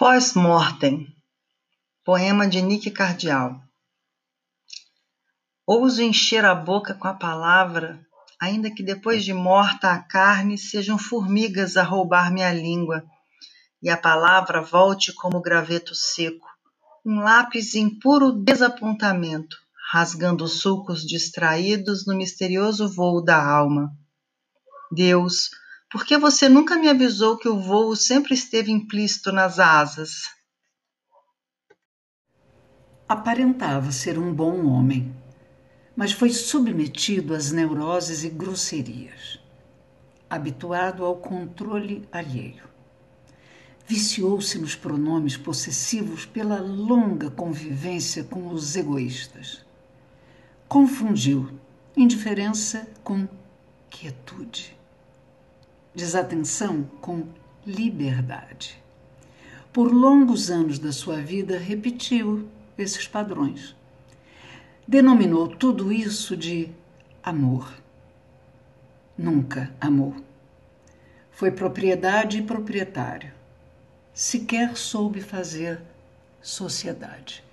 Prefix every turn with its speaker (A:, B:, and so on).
A: Pós-mortem. Poema de Nick Cardial. Ouso encher a boca com a palavra, ainda que depois de morta a carne sejam formigas a roubar minha língua, e a palavra volte como graveto seco, um lápis em puro desapontamento, rasgando sulcos distraídos no misterioso voo da alma. Deus, por que você nunca me avisou que o voo sempre esteve implícito nas asas?
B: Aparentava ser um bom homem, mas foi submetido às neuroses e grosserias, habituado ao controle alheio. Viciou-se nos pronomes possessivos pela longa convivência com os egoístas. Confundiu indiferença com quietude desatenção com liberdade. Por longos anos da sua vida, repetiu esses padrões. Denominou tudo isso de amor. Nunca amou. Foi propriedade e proprietário. Sequer soube fazer sociedade.